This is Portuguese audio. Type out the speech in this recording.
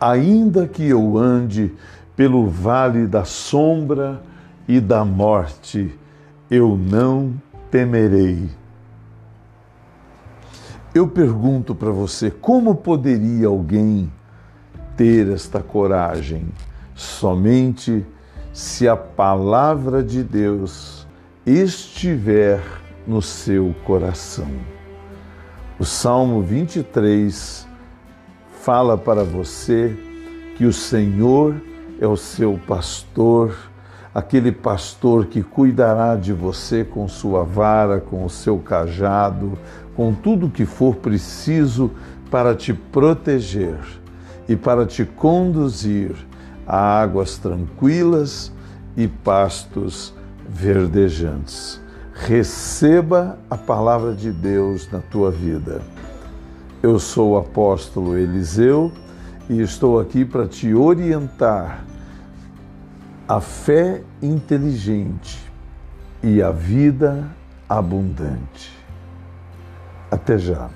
Ainda que eu ande pelo vale da sombra e da morte, eu não temerei. Eu pergunto para você, como poderia alguém ter esta coragem? Somente se a palavra de Deus estiver no seu coração. O Salmo 23 fala para você que o Senhor é o seu pastor, aquele pastor que cuidará de você com sua vara, com o seu cajado, com tudo que for preciso para te proteger e para te conduzir a águas tranquilas e pastos verdejantes. Receba a palavra de Deus na tua vida. Eu sou o apóstolo Eliseu e estou aqui para te orientar a fé inteligente e a vida abundante. Até já.